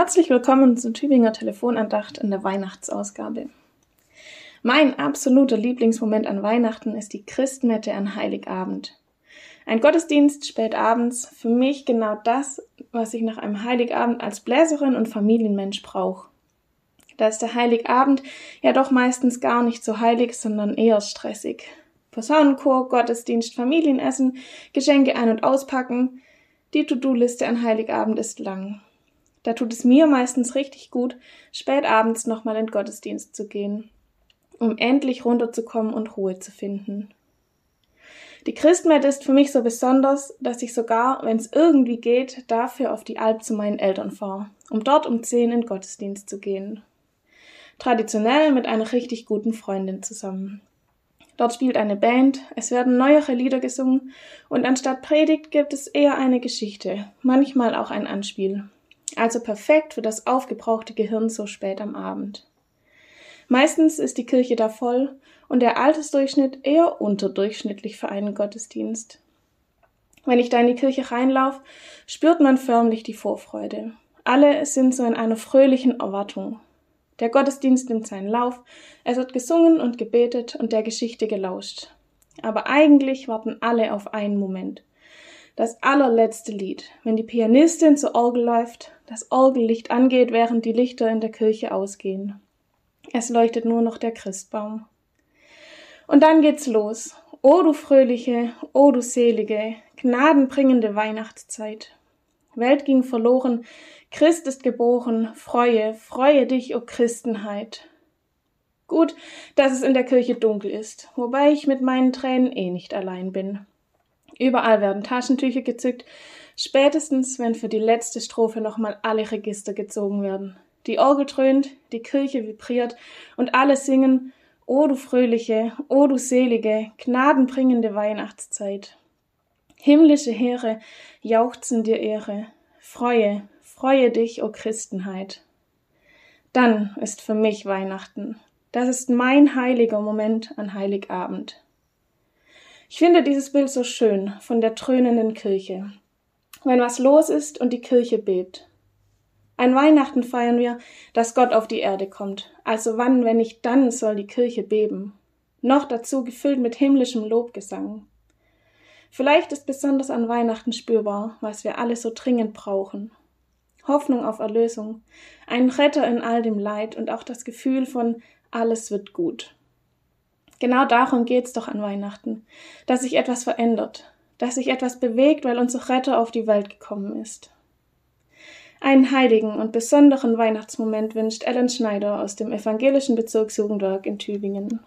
Herzlich willkommen zur Tübinger Telefonandacht in der Weihnachtsausgabe. Mein absoluter Lieblingsmoment an Weihnachten ist die Christmette an Heiligabend. Ein Gottesdienst spät abends, für mich genau das, was ich nach einem Heiligabend als Bläserin und Familienmensch brauche. Da ist der Heiligabend ja doch meistens gar nicht so heilig, sondern eher stressig. Posaunenchor, Gottesdienst, Familienessen, Geschenke ein- und auspacken. Die To-Do-Liste an Heiligabend ist lang. Da tut es mir meistens richtig gut, spät abends nochmal in Gottesdienst zu gehen, um endlich runterzukommen und Ruhe zu finden. Die Christmette ist für mich so besonders, dass ich sogar, wenn es irgendwie geht, dafür auf die Alp zu meinen Eltern fahre, um dort um zehn in Gottesdienst zu gehen. Traditionell mit einer richtig guten Freundin zusammen. Dort spielt eine Band, es werden neuere Lieder gesungen und anstatt Predigt gibt es eher eine Geschichte, manchmal auch ein Anspiel, also perfekt für das aufgebrauchte Gehirn so spät am Abend. Meistens ist die Kirche da voll und der Altersdurchschnitt eher unterdurchschnittlich für einen Gottesdienst. Wenn ich da in die Kirche reinlauf, spürt man förmlich die Vorfreude. Alle sind so in einer fröhlichen Erwartung. Der Gottesdienst nimmt seinen Lauf, es wird gesungen und gebetet und der Geschichte gelauscht. Aber eigentlich warten alle auf einen Moment. Das allerletzte Lied, wenn die Pianistin zur Orgel läuft, das Orgellicht angeht, während die Lichter in der Kirche ausgehen. Es leuchtet nur noch der Christbaum. Und dann geht's los. O du fröhliche, o du selige, gnadenbringende Weihnachtszeit. Welt ging verloren, Christ ist geboren, freue, freue dich, o Christenheit. Gut, dass es in der Kirche dunkel ist, wobei ich mit meinen Tränen eh nicht allein bin. Überall werden Taschentücher gezückt, spätestens wenn für die letzte Strophe nochmal alle Register gezogen werden. Die Orgel dröhnt, die Kirche vibriert und alle singen O du fröhliche, o du selige, gnadenbringende Weihnachtszeit. Himmlische Heere jauchzen dir Ehre. Freue, freue dich, o Christenheit. Dann ist für mich Weihnachten. Das ist mein heiliger Moment an Heiligabend. Ich finde dieses Bild so schön von der dröhnenden Kirche. Wenn was los ist und die Kirche bebt. Ein Weihnachten feiern wir, dass Gott auf die Erde kommt. Also wann, wenn nicht dann, soll die Kirche beben. Noch dazu gefüllt mit himmlischem Lobgesang. Vielleicht ist besonders an Weihnachten spürbar, was wir alle so dringend brauchen. Hoffnung auf Erlösung, einen Retter in all dem Leid und auch das Gefühl von alles wird gut. Genau darum geht's doch an Weihnachten, dass sich etwas verändert, dass sich etwas bewegt, weil unser Retter auf die Welt gekommen ist. Einen heiligen und besonderen Weihnachtsmoment wünscht Ellen Schneider aus dem evangelischen Bezirksjugendwerk in Tübingen.